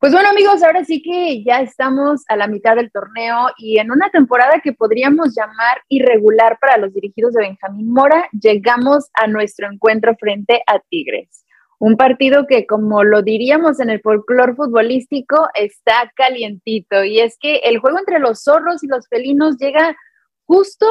Pues bueno amigos, ahora sí que ya estamos a la mitad del torneo y en una temporada que podríamos llamar irregular para los dirigidos de Benjamín Mora, llegamos a nuestro encuentro frente a Tigres. Un partido que, como lo diríamos en el folclore futbolístico, está calientito. Y es que el juego entre los zorros y los felinos llega justo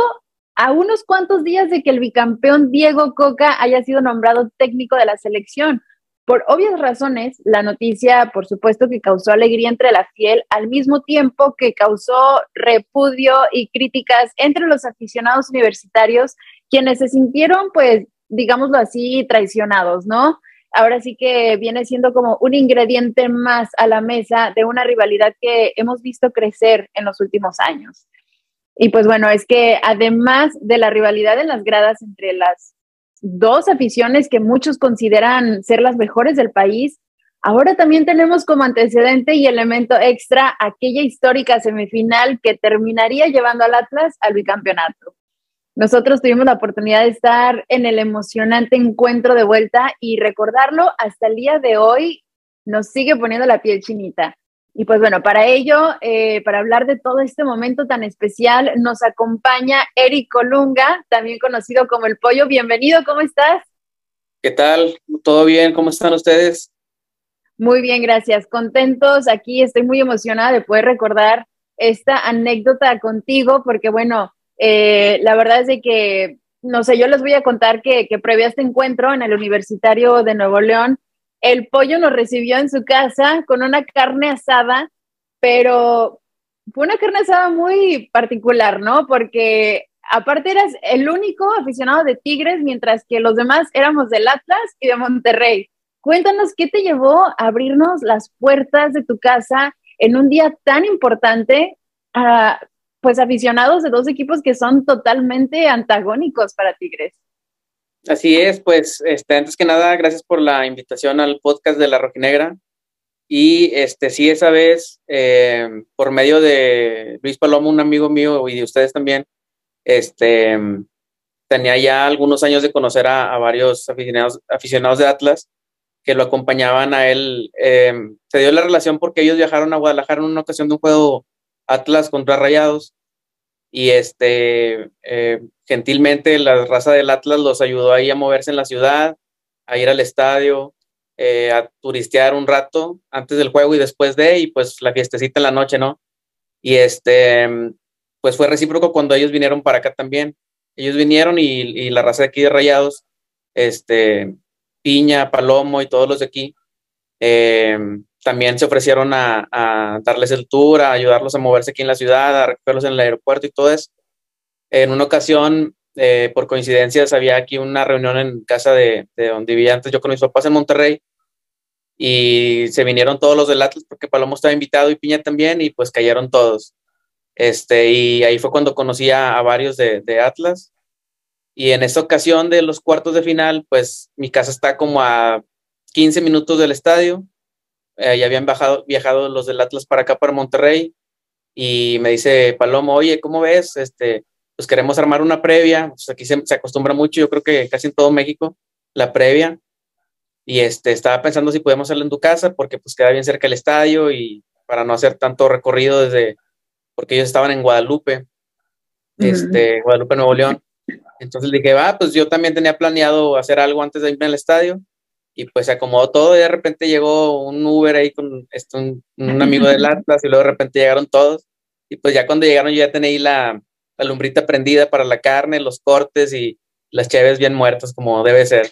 a unos cuantos días de que el bicampeón Diego Coca haya sido nombrado técnico de la selección. Por obvias razones, la noticia, por supuesto, que causó alegría entre la fiel, al mismo tiempo que causó repudio y críticas entre los aficionados universitarios, quienes se sintieron, pues, digámoslo así, traicionados, ¿no? Ahora sí que viene siendo como un ingrediente más a la mesa de una rivalidad que hemos visto crecer en los últimos años. Y pues bueno, es que además de la rivalidad en las gradas entre las dos aficiones que muchos consideran ser las mejores del país. Ahora también tenemos como antecedente y elemento extra aquella histórica semifinal que terminaría llevando al Atlas al bicampeonato. Nosotros tuvimos la oportunidad de estar en el emocionante encuentro de vuelta y recordarlo hasta el día de hoy nos sigue poniendo la piel chinita. Y pues bueno, para ello, eh, para hablar de todo este momento tan especial, nos acompaña Eric Colunga, también conocido como El Pollo. Bienvenido, ¿cómo estás? ¿Qué tal? ¿Todo bien? ¿Cómo están ustedes? Muy bien, gracias. Contentos aquí, estoy muy emocionada de poder recordar esta anécdota contigo, porque bueno, eh, la verdad es de que, no sé, yo les voy a contar que, que previo a este encuentro en el Universitario de Nuevo León, el pollo nos recibió en su casa con una carne asada, pero fue una carne asada muy particular, ¿no? Porque aparte eras el único aficionado de Tigres, mientras que los demás éramos del Atlas y de Monterrey. Cuéntanos qué te llevó a abrirnos las puertas de tu casa en un día tan importante a pues aficionados de dos equipos que son totalmente antagónicos para Tigres. Así es, pues este, antes que nada, gracias por la invitación al podcast de La Rojinegra. Y este, sí, esa vez, eh, por medio de Luis Palomo, un amigo mío y de ustedes también, este, tenía ya algunos años de conocer a, varios aficionados, aficionados de Atlas que lo acompañaban a él. Eh, se dio la relación porque ellos viajaron a Guadalajara en una ocasión de un juego Atlas contra Rayados y este, eh, gentilmente la raza del Atlas los ayudó ahí a moverse en la ciudad, a ir al estadio, eh, a turistear un rato antes del juego y después de, y pues la fiestecita en la noche, ¿no? Y este, pues fue recíproco cuando ellos vinieron para acá también. Ellos vinieron y, la raza de aquí de Rayados, este, Piña, Palomo y todos los de aquí, eh, también se ofrecieron a, darles el tour, a ayudarlos a moverse aquí en la ciudad, a recogerlos en el aeropuerto y todo eso. En una ocasión, eh, por coincidencias, había aquí una reunión en casa de, donde vivía antes yo con mis papás en Monterrey y se vinieron todos los del Atlas porque Palomo estaba invitado y Piña también y pues cayeron todos. Este, y ahí fue cuando conocí a, varios de, de, Atlas. Y en esta ocasión de los cuartos de final, pues mi casa está como a 15 minutos del estadio eh, ya habían bajado, viajado los del Atlas para acá, para Monterrey, y me dice Palomo, oye, ¿cómo ves? Este, pues queremos armar una previa, pues aquí se, acostumbra mucho, yo creo que casi en todo México, la previa, y este, estaba pensando si podemos hacerlo en tu casa, porque pues queda bien cerca el estadio, y para no hacer tanto recorrido desde, porque ellos estaban en Guadalupe, este, Guadalupe, Nuevo León. Entonces le dije, va, pues yo también tenía planeado hacer algo antes de irme al estadio y pues se acomodó todo y de repente llegó un Uber ahí con este, un, amigo del Atlas y luego de repente llegaron todos y pues ya cuando llegaron yo ya tenía ahí la, la lumbrita prendida para la carne, los cortes y las cheves bien muertas como debe ser.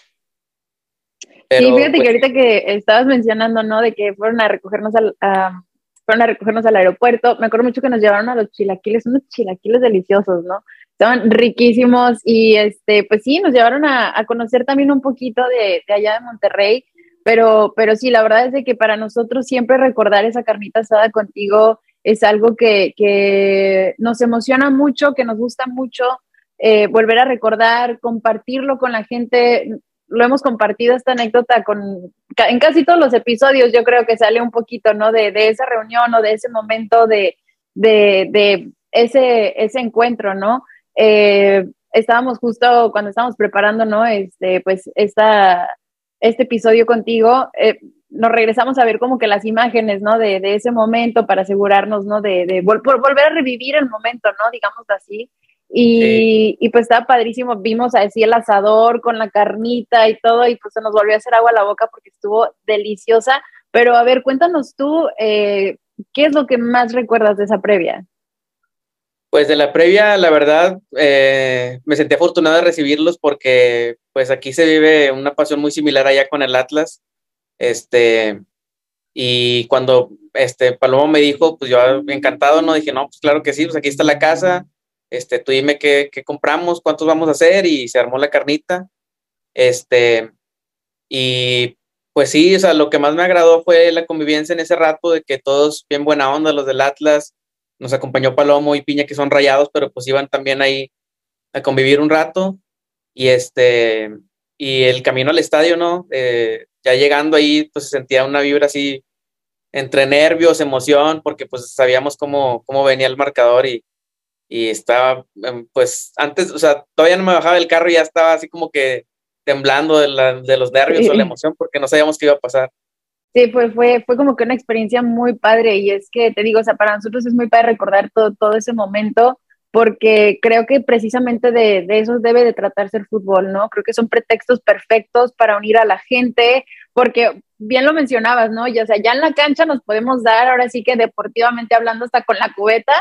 Pero, fíjate que pues ahorita que estabas mencionando, ¿no? De que fueron a recogernos al, fueron a recogernos al aeropuerto, me acuerdo mucho que nos llevaron a los chilaquiles, unos chilaquiles deliciosos, ¿no? Estaban riquísimos y este, pues sí, nos llevaron a, conocer también un poquito de, allá de Monterrey, pero, pero sí, la verdad es de que para nosotros siempre recordar esa carnita asada contigo es algo que, nos emociona mucho, que nos gusta mucho, eh, volver a recordar, compartirlo con la gente. Lo hemos compartido esta anécdota con, en casi todos los episodios, yo creo que sale un poquito, ¿no? De, esa reunión o de ese momento de, de, de ese, ese encuentro, ¿no? Eh, estábamos justo cuando estábamos preparando, ¿no? Este, pues esta, este episodio contigo, eh, nos regresamos a ver como que las imágenes, ¿no? De, ese momento para asegurarnos, ¿no? De, de volver a revivir el momento, ¿no? Digamos así. Y, y, pues estaba padrísimo, vimos así el asador con la carnita y todo, y pues se nos volvió a hacer agua a la boca porque estuvo deliciosa. Pero a ver, cuéntanos tú, eh, ¿qué es lo que más recuerdas de esa previa? Pues de la previa, la verdad, eh, me sentí afortunado de recibirlos porque pues aquí se vive una pasión muy similar allá con el Atlas. Este, y cuando este Palomo me dijo, pues yo encantado, ¿no? Dije, no, pues claro que sí, pues aquí está la casa, este, tú dime qué, qué compramos, cuántos vamos a hacer, y se armó la carnita. Este, y pues sí, o sea, lo que más me agradó fue la convivencia en ese rato de que todos bien buena onda, los del Atlas, nos acompañó Palomo y Piña, que son rayados, pero pues iban también ahí a convivir un rato. Y este, y el camino al estadio, ¿no? Eh, ya llegando ahí, pues se sentía una vibra así entre nervios, emoción, porque pues sabíamos cómo, cómo venía el marcador y, y estaba, em, pues antes, o sea, todavía no me bajaba del carro y ya estaba así como que temblando de, la, de los nervios o la emoción porque no sabíamos qué iba a pasar. Sí, fue, fue, fue como que una experiencia muy padre y es que te digo, o sea, para nosotros es muy padre recordar todo, todo ese momento porque creo que precisamente de, de, eso debe de tratarse el fútbol, ¿no? Creo que son pretextos perfectos para unir a la gente, porque bien lo mencionabas, ¿no? Y, o sea, ya en la cancha nos podemos dar, ahora sí que deportivamente hablando, hasta con la cubeta,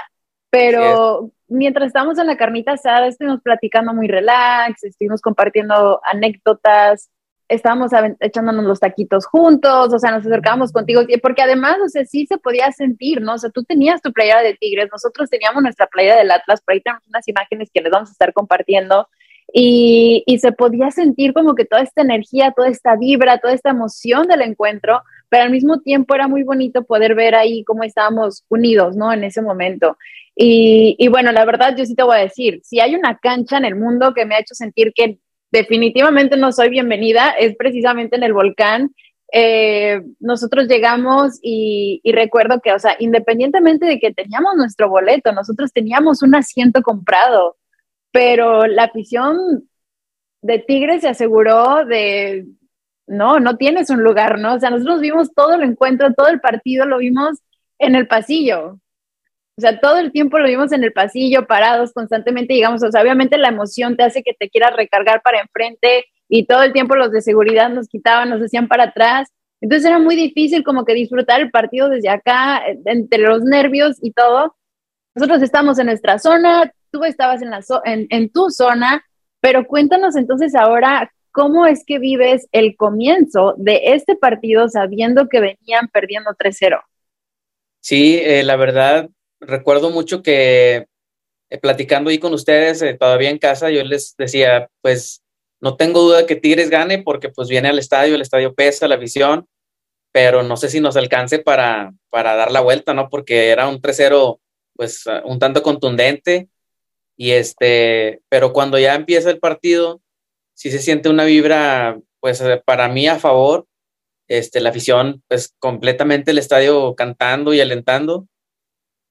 pero mientras estábamos en la carnita asada, estuvimos platicando muy relax, estuvimos compartiendo anécdotas, estábamos echándonos los taquitos juntos, o sea, nos acercábamos contigo, porque además, o sea, sí se podía sentir, ¿no? O sea, tú tenías tu playera de Tigres, nosotros teníamos nuestra playera del Atlas, por ahí tenemos unas imágenes que les vamos a estar compartiendo, y, y se podía sentir como que toda esta energía, toda esta vibra, toda esta emoción del encuentro, pero al mismo tiempo era muy bonito poder ver ahí cómo estábamos unidos, ¿no? En ese momento. Y, y, bueno, la verdad, yo sí te voy a decir, si hay una cancha en el mundo que me ha hecho sentir que definitivamente no soy bienvenida, es precisamente en el volcán. Eh, nosotros llegamos y, recuerdo que, o sea, independientemente de que teníamos nuestro boleto, nosotros teníamos un asiento comprado, pero la afición de Tigres se aseguró de, no, no tienes un lugar, ¿no? O sea, nosotros vimos todo el encuentro, todo el partido, lo vimos en el pasillo. O sea, todo el tiempo lo vimos en el pasillo, parados constantemente, digamos, o sea, obviamente la emoción te hace que te quieras recargar para enfrente y todo el tiempo los de seguridad nos quitaban, nos hacían para atrás. Entonces era muy difícil como que disfrutar el partido desde acá, entre los nervios y todo. Nosotros estamos en nuestra zona, tú estabas en, la en, tu zona, pero cuéntanos entonces ahora cómo es que vives el comienzo de este partido sabiendo que venían perdiendo 3-0. Sí, eh, la verdad, recuerdo mucho que eh, platicando ahí con ustedes eh, todavía en casa, yo les decía, pues no tengo duda que Tigres gane porque pues viene al estadio, el estadio pesa, la visión, pero no sé si nos alcance para, para dar la vuelta, ¿no? Porque era un 3-0 pues ah, un tanto contundente y este, pero cuando ya empieza el partido, sí se siente una vibra pues eh, para mí a favor, este, la afición pues completamente el estadio cantando y alentando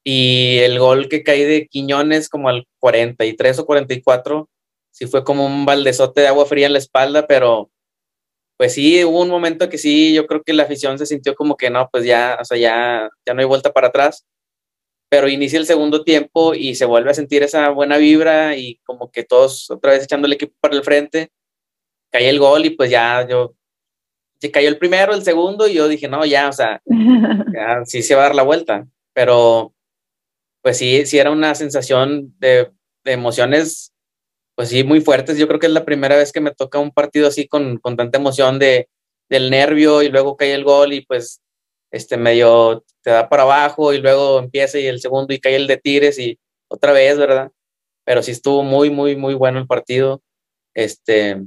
y el gol que cae de Quiñones como al 43 o 44, sí fue como un baldezote de agua fría en la espalda, pero pues sí, hubo un momento que sí, yo creo que la afición se sintió como que no, pues ya, o sea, ya, ya no hay vuelta para atrás, pero inicia el segundo tiempo y se vuelve a sentir esa buena vibra y como que todos otra vez echando el equipo para el frente, cae el gol y pues ya yo, se cayó el primero, el segundo y yo dije, no, ya, o sea, ya, sí se va a dar la vuelta, pero pues sí, sí era una sensación de, emociones, pues sí, muy fuertes. Yo creo que es la primera vez que me toca un partido así con, tanta emoción de, del nervio y luego cae el gol y pues este medio te da para abajo y luego empieza y el segundo y cae el de Tigres y otra vez, ¿verdad? Pero sí estuvo muy, muy, muy bueno el partido. Este,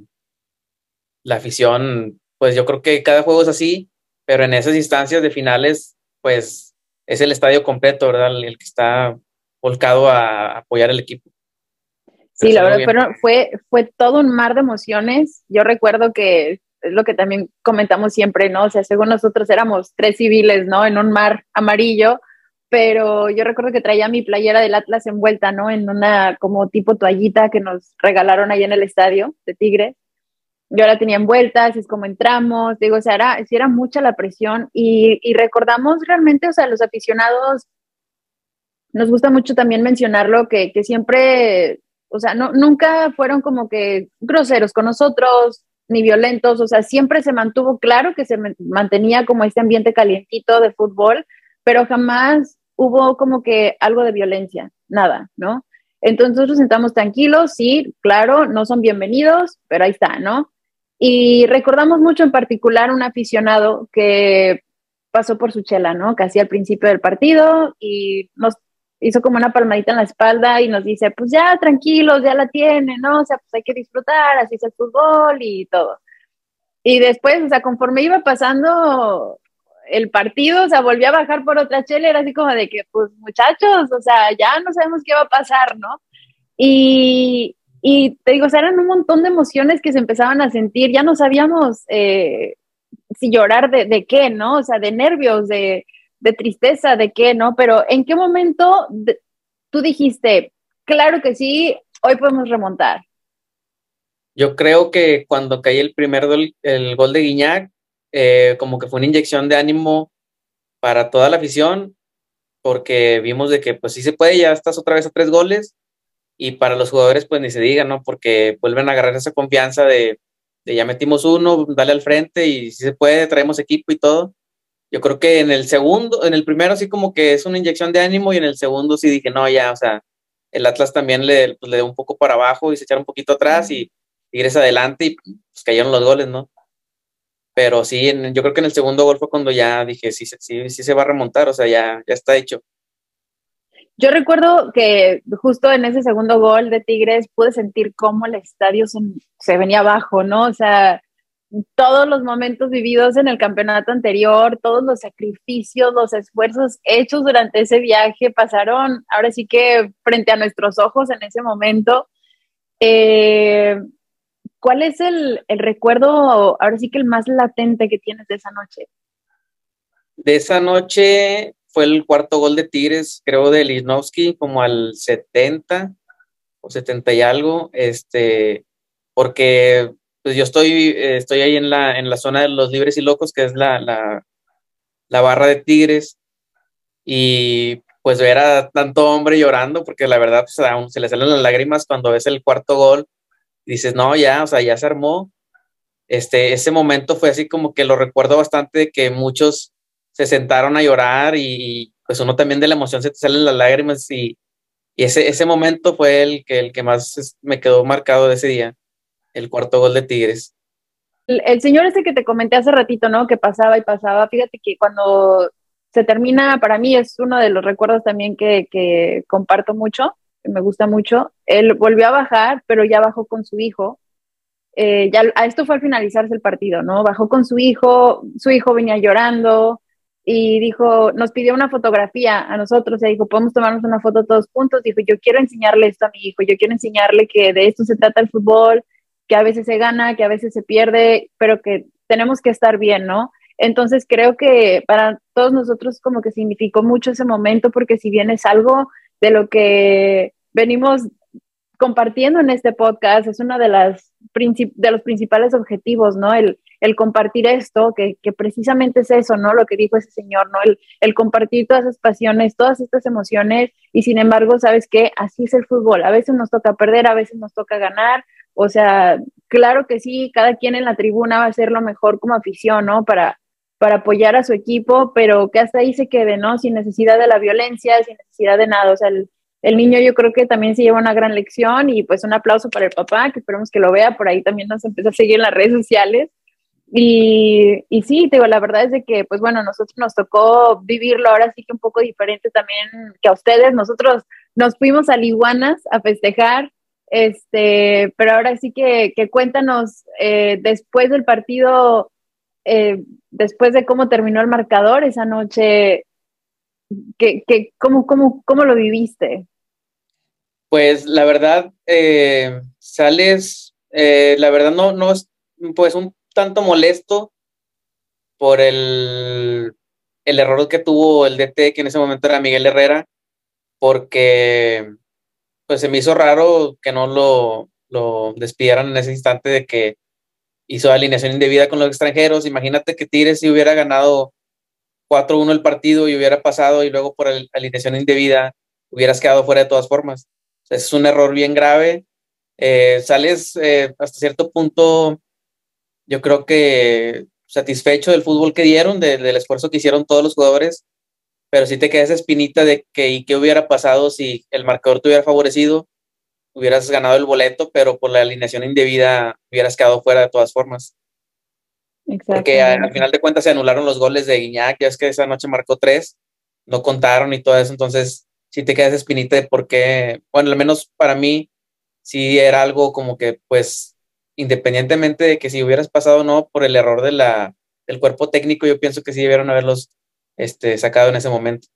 la afición, pues yo creo que cada juego es así, pero en esas instancias de finales, pues es el estadio completo, ¿verdad? El, que está volcado a apoyar al equipo. Sí, la verdad fue, fue todo un mar de emociones. Yo recuerdo que es lo que también comentamos siempre, ¿no? O sea, según nosotros éramos tres civiles, ¿no? En un mar amarillo, pero yo recuerdo que traía mi playera del Atlas envuelta, ¿no? En una como tipo toallita que nos regalaron ahí en el estadio de Tigre. Yo la tenía envuelta, así es como entramos, digo, o sea, era, era mucha la presión y, recordamos realmente, o sea, los aficionados, nos gusta mucho también mencionarlo, que, siempre, o sea, no, nunca fueron como que groseros con nosotros, ni violentos, o sea, siempre se mantuvo claro que se mantenía como este ambiente calientito de fútbol, pero jamás hubo como que algo de violencia, nada, ¿no? Entonces nosotros sentamos tranquilos, sí, claro, no son bienvenidos, pero ahí está, ¿no? Y recordamos mucho en particular un aficionado que pasó por su chela, ¿no? Casi al principio del partido y nos hizo como una palmadita en la espalda y nos dice, pues ya, tranquilos, ya la tiene, ¿no? O sea, pues hay que disfrutar, así es el fútbol y todo. Y después, o sea, conforme iba pasando el partido, o sea, volvió a bajar por otra chela, era así como de que, pues muchachos, o sea, ya no sabemos qué va a pasar, ¿no? Y, y te digo, o eran un montón de emociones que se empezaban a sentir, ya no sabíamos eh, si llorar de, qué, ¿no? O sea, de nervios, de, de, tristeza, de qué, ¿no? Pero ¿en qué momento tú dijiste, claro que sí, hoy podemos remontar? Yo creo que cuando caí el primer gol de Guiñac, eh, como que fue una inyección de ánimo para toda la afición, porque vimos de que pues sí se puede, ya estás otra vez a tres goles, y para los jugadores pues ni se diga, ¿no? Porque vuelven a agarrar esa confianza de, ya metimos uno, dale al frente y si se puede, traemos equipo y todo. Yo creo que en el segundo, en el primero sí como que es una inyección de ánimo y en el segundo sí dije, no, ya, o sea, el Atlas también le, pues, le dio un poco para abajo y se echaron un poquito atrás y Tigres adelante y pues cayeron los goles, ¿no? Pero sí, yo creo que en el segundo gol fue cuando ya dije, sí, sí, sí se va a remontar, o sea, ya, ya está hecho. Yo recuerdo que justo en ese segundo gol de Tigres pude sentir cómo el estadio se, venía abajo, ¿no? O sea, todos los momentos vividos en el campeonato anterior, todos los sacrificios, los esfuerzos hechos durante ese viaje pasaron ahora sí que frente a nuestros ojos en ese momento. Eh, ¿Cuál es el, el, recuerdo, ahora sí que el más latente que tienes de esa noche? De esa noche, fue el cuarto gol de Tigres, creo, de Lisnowski, como al 70 o 70 y algo, este, porque pues yo estoy, estoy ahí en la, en la zona de los libres y locos, que es la, la, barra de Tigres, y pues ver a tanto hombre llorando, porque la verdad pues, aún se le salen las lágrimas cuando ves el cuarto gol, dices, no, ya, o sea, ya se armó. Este, ese momento fue así como que lo recuerdo bastante, que muchos se sentaron a llorar y pues uno también de la emoción se te salen las lágrimas y, y ese, ese momento fue el que, el que más me quedó marcado de ese día, el cuarto gol de Tigres. El, señor ese que te comenté hace ratito, ¿no? Que pasaba y pasaba, fíjate que cuando se termina, para mí es uno de los recuerdos también que, que comparto mucho, que me gusta mucho. Él volvió a bajar, pero ya bajó con su hijo. Eh, ya a esto fue al finalizarse el partido, ¿no? Bajó con su hijo, su hijo venía llorando, y dijo, nos pidió una fotografía a nosotros, y dijo, podemos tomarnos una foto todos juntos, dijo, yo quiero enseñarle esto a mi hijo, yo quiero enseñarle que de esto se trata el fútbol, que a veces se gana, que a veces se pierde, pero que tenemos que estar bien, ¿no? Entonces creo que para todos nosotros como que significó mucho ese momento, porque si bien es algo de lo que venimos compartiendo en este podcast, es uno de, las de los principales objetivos, ¿no? El, compartir esto, que, precisamente es eso, ¿no? Lo que dijo ese señor, ¿no? El, el, compartir todas esas pasiones, todas estas emociones, y sin embargo, ¿sabes qué? Así es el fútbol. A veces nos toca perder, a veces nos toca ganar. O sea, claro que sí, cada quien en la tribuna va a hacer lo mejor como afición, ¿no? Para, para apoyar a su equipo, pero que hasta ahí se quede, ¿no? Sin necesidad de la violencia, sin necesidad de nada. O sea, el, el niño yo creo que también se lleva una gran lección y pues un aplauso para el papá, que esperemos que lo vea, por ahí también nos empieza a seguir en las redes sociales. Y, y sí, digo, la verdad es que, pues bueno, nosotros nos tocó vivirlo ahora sí que un poco diferente también que a ustedes. Nosotros nos fuimos a Liguanas a festejar, este, pero ahora sí que, que cuéntanos eh, después del partido, eh, después de cómo terminó el marcador esa noche, que, que, ¿cómo, cómo, ¿cómo lo viviste? Pues la verdad, eh, sales, la verdad no, no, pues un tanto molesto por el, el error que tuvo el DT, que en ese momento era Miguel Herrera, porque pues se me hizo raro que no lo, lo despidieran en ese instante de que hizo alineación indebida con los extranjeros. Imagínate que Tigres si hubiera ganado 4-1 el partido y hubiera pasado y luego por alineación indebida hubieras quedado fuera de todas formas. es un error bien grave. Eh, sales eh, hasta cierto punto, yo creo que satisfecho del fútbol que dieron, del esfuerzo que hicieron todos los jugadores, pero sí te queda espinita de que y qué hubiera pasado si el marcador te hubiera favorecido, hubieras ganado el boleto, pero por la alineación indebida hubieras quedado fuera de todas formas. Porque al final de cuentas se anularon los goles de Guiñac, ya es que esa noche marcó tres, no contaron y todo eso, entonces sí te queda esa espinita de por qué, bueno, al menos para mí sí era algo como que pues independientemente de que si hubieras pasado o no por el error de la, del cuerpo técnico, yo pienso que sí debieron haberlos este, sacado en ese momento.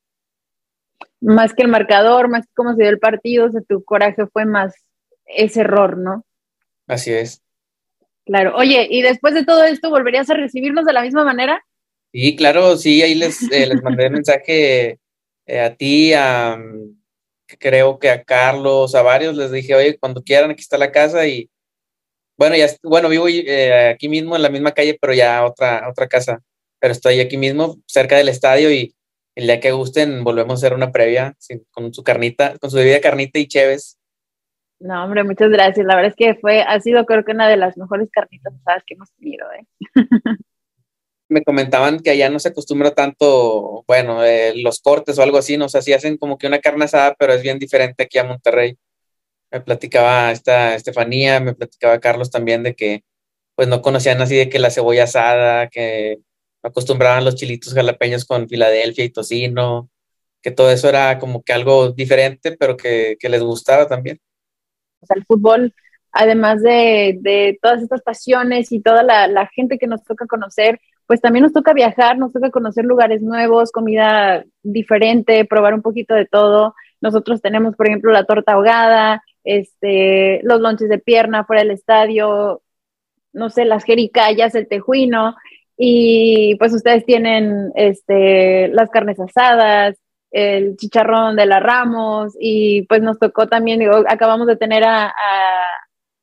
Más que el marcador, más que cómo se dio el partido, o sea, tu coraje fue más ese error, ¿no? Así es. Claro. Oye, ¿y después de todo esto volverías a recibirnos de la misma manera? Sí, claro, sí, ahí les, eh, les mandé mensaje eh, a ti, a creo que a Carlos, a varios, les dije, oye, cuando quieran, aquí está la casa y bueno, ya, bueno, vivo eh, aquí mismo en la misma calle, pero ya otra, otra casa, pero estoy aquí mismo, cerca del estadio y el día que gusten volvemos a hacer una previa con su carnita, con su bebida carnita y chéves. No, hombre, muchas gracias. La verdad es que fue, ha sido creo que una de las mejores carnitas ¿sabes? que hemos tenido. ¿eh? Me comentaban que allá no se acostumbra tanto, bueno, eh, los cortes o algo así, no sé, si hacen como que una carne asada, pero es bien diferente aquí a Monterrey. Me platicaba esta Estefanía, me platicaba Carlos también de que pues no conocían así de que la cebolla asada, que acostumbraban los chilitos jalapeños con Filadelfia y tocino, que todo eso era como que algo diferente, pero que, que les gustaba también el fútbol, además de, todas estas pasiones y toda la, gente que nos toca conocer, pues también nos toca viajar, nos toca conocer lugares nuevos, comida diferente, probar un poquito de todo. Nosotros tenemos, por ejemplo, la torta ahogada, este, los lonches de pierna fuera del estadio, no sé, las jericayas, el tejuino, y pues ustedes tienen este, las carnes asadas, el chicharrón de la Ramos y pues nos tocó también, digo, acabamos de tener a,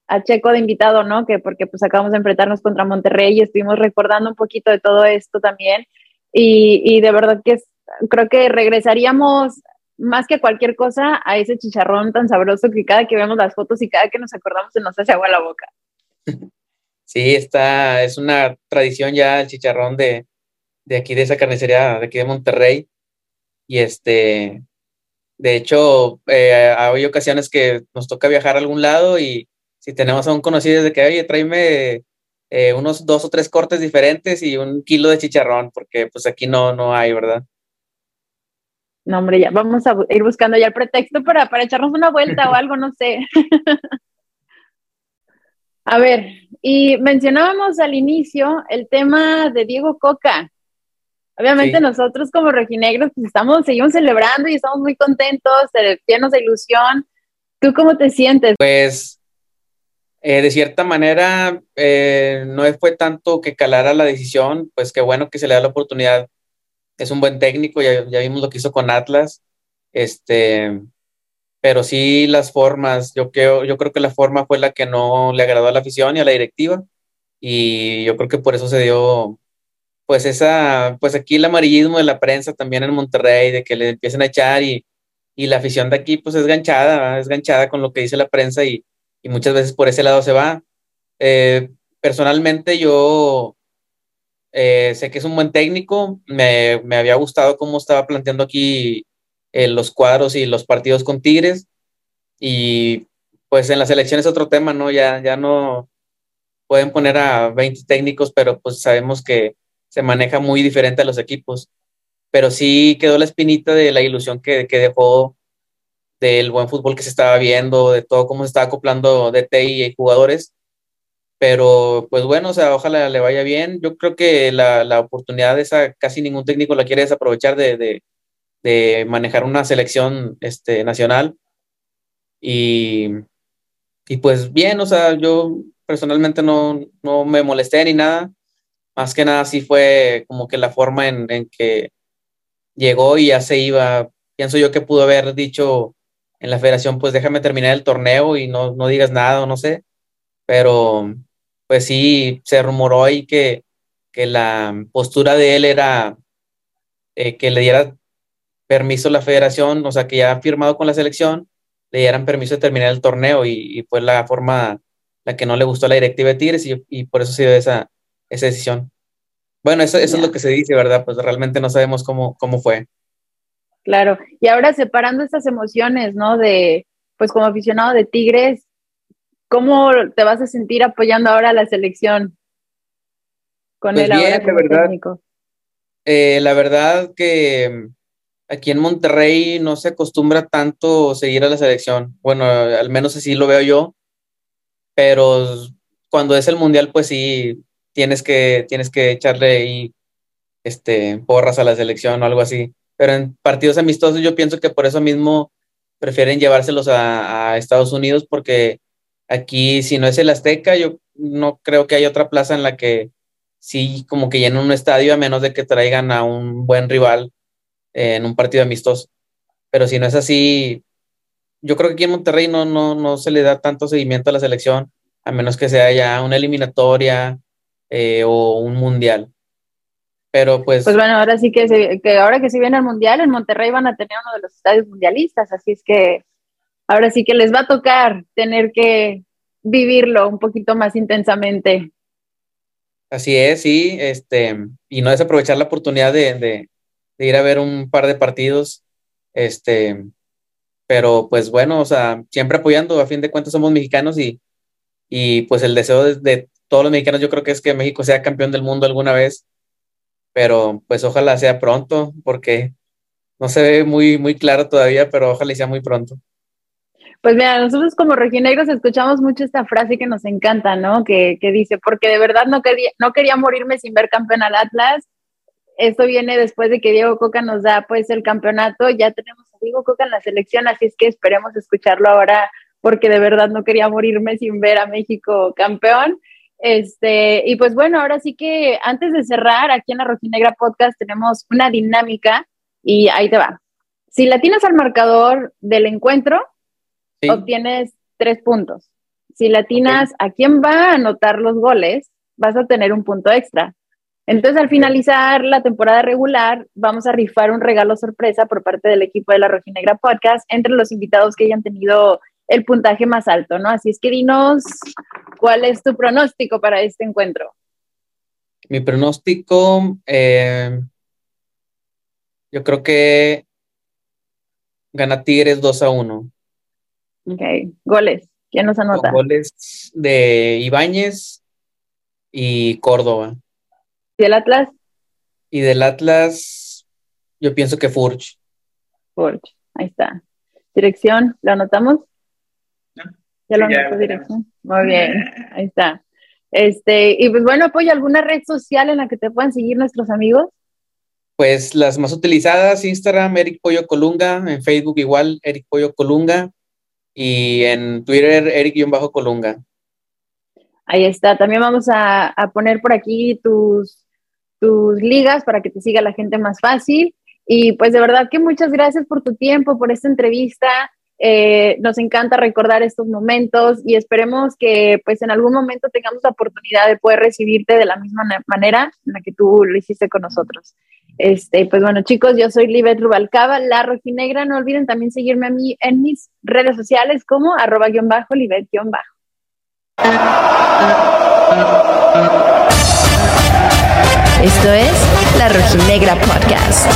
a, Checo de invitado, ¿no? Que porque pues acabamos de enfrentarnos contra Monterrey y estuvimos recordando un poquito de todo esto también y, y de verdad que creo que regresaríamos más que cualquier cosa a ese chicharrón tan sabroso que cada que vemos las fotos y cada que nos acordamos se nos hace agua la boca. Sí, está, es una tradición ya el chicharrón de, de aquí, de esa carnicería de aquí de Monterrey. Y este, de hecho, eh, hay ocasiones que nos toca viajar a algún lado y si tenemos a un conocido de que, oye, tráeme eh, unos dos o tres cortes diferentes y un kilo de chicharrón, porque pues aquí no, no hay, ¿verdad? No, hombre, ya vamos a ir buscando ya el pretexto para, para echarnos una vuelta o algo, no sé. a ver, y mencionábamos al inicio el tema de Diego Coca. Obviamente nosotros como rojinegros pues estamos, seguimos celebrando y estamos muy contentos, llenos de ilusión. ¿Tú cómo te sientes? Pues eh, de cierta manera eh, no fue tanto que calara la decisión, pues qué bueno que se le da la oportunidad. Es un buen técnico, ya, ya vimos lo que hizo con Atlas, este, pero sí las formas, yo creo, yo creo que la forma fue la que no le agradó a la afición y a la directiva y yo creo que por eso se dio pues esa, pues aquí el amarillismo de la prensa también en Monterrey, de que le empiecen a echar y, la afición de aquí pues es ganchada, es ganchada con lo que dice la prensa y, muchas veces por ese lado se va. Eh, personalmente yo eh, sé que es un buen técnico, me, había gustado cómo estaba planteando aquí eh, los cuadros y los partidos con Tigres y pues en las elecciones otro tema, ¿no? Ya, ya no pueden poner a 20 técnicos, pero pues sabemos que se maneja muy diferente a los equipos. Pero sí quedó la espinita de la ilusión que, que dejó del buen fútbol que se estaba viendo, de todo cómo se estaba acoplando DT y jugadores. Pero pues bueno, o sea, ojalá le vaya bien. Yo creo que la, la oportunidad esa casi ningún técnico la quiere desaprovechar de, de, de manejar una selección este, nacional. Y, y, pues bien, o sea, yo personalmente no, no me molesté ni nada más que nada sí fue como que la forma en, que llegó y ya se iba. Pienso yo que pudo haber dicho en la federación, pues déjame terminar el torneo y no, no digas nada o no sé. Pero pues sí, se rumoró ahí que, que la postura de él era eh, que le diera permiso a la federación, o sea, que ya ha firmado con la selección, le dieran permiso de terminar el torneo y, fue la forma la que no le gustó a la directiva de Tigres y, por eso se dio esa, esa decisión. Bueno, eso, eso es lo que se dice, ¿verdad? Pues realmente no sabemos cómo, cómo fue. Claro, y ahora separando estas emociones, ¿no? De, pues como aficionado de Tigres, ¿cómo te vas a sentir apoyando ahora a la selección? Con pues él ahora como técnico. Eh, la verdad que aquí en Monterrey no se acostumbra tanto seguir a la selección. Bueno, al menos así lo veo yo. Pero cuando es el mundial, pues sí, tienes que, tienes que echarle ahí, este, porras a la selección o algo así. Pero en partidos amistosos yo pienso que por eso mismo prefieren llevárselos a, Estados Unidos porque aquí si no es el Azteca, yo no creo que haya otra plaza en la que sí como que llenen un estadio a menos de que traigan a un buen rival en un partido amistoso. Pero si no es así, yo creo que aquí en Monterrey no, no, no se le da tanto seguimiento a la selección, a menos que sea ya una eliminatoria eh, o un mundial. Pero pues... Pues bueno, ahora sí que, que ahora que se viene el mundial, en Monterrey van a tener uno de los estadios mundialistas, así es que ahora sí que les va a tocar tener que vivirlo un poquito más intensamente. Así es, sí, este, y no desaprovechar la oportunidad de, de ir a ver un par de partidos, este, pero pues bueno, o sea, siempre apoyando, a fin de cuentas somos mexicanos y, y pues el deseo de, todos los mexicanos yo creo que es que México sea campeón del mundo alguna vez, pero pues ojalá sea pronto, porque no se ve muy, muy claro todavía, pero ojalá sea muy pronto. Pues mira, nosotros como rojinegros escuchamos mucho esta frase que nos encanta, ¿no? Que, que dice, porque de verdad no quería, no quería morirme sin ver campeón al Atlas esto viene después de que Diego Coca nos da pues el campeonato, ya tenemos a Diego Coca en la selección, así es que esperemos escucharlo ahora porque de verdad no quería morirme sin ver a México campeón. Este, y pues bueno, ahora sí que antes de cerrar, aquí en la Rojinegra Podcast tenemos una dinámica y ahí te va. Si la tienes al marcador del encuentro, obtienes tres puntos. Si la tienes a quién va a anotar los goles, vas a tener un punto extra. Entonces, al finalizar la temporada regular, vamos a rifar un regalo sorpresa por parte del equipo de la Rojinegra Podcast entre los invitados que hayan tenido el puntaje más alto, ¿no? Así es que dinos cuál es tu pronóstico para este encuentro. Mi pronóstico, eh, yo creo que gana Tigres 2 a 1. Ok, goles. ¿Quién nos anota? goles de Ibáñez y Córdoba. ¿Y del Atlas? Y del Atlas, yo pienso que Furch. Furch, ahí está. Dirección, ¿lo anotamos? Ya lo anotó dirección. Muy bien, ahí está. Este, y pues bueno, apoyo alguna red social en la que te puedan seguir nuestros amigos. Pues las más utilizadas, Instagram, Eric Pollo Colunga, en Facebook igual, Eric Pollo Colunga, y en Twitter, Eric-Colunga. Ahí está. También vamos a, a, poner por aquí tus tus ligas para que te siga la gente más fácil. Y pues de verdad que muchas gracias por tu tiempo, por esta entrevista. Eh, nos encanta recordar estos momentos y esperemos que pues en algún momento tengamos la oportunidad de poder recibirte de la misma manera en la que tú lo hiciste con nosotros. Este, pues bueno, chicos, yo soy Libet Rubalcaba, la rojinegra. No olviden también seguirme a mí en mis redes sociales como arroba guion bajo, Libet guion bajo. Esto es La Rojinegra Podcast.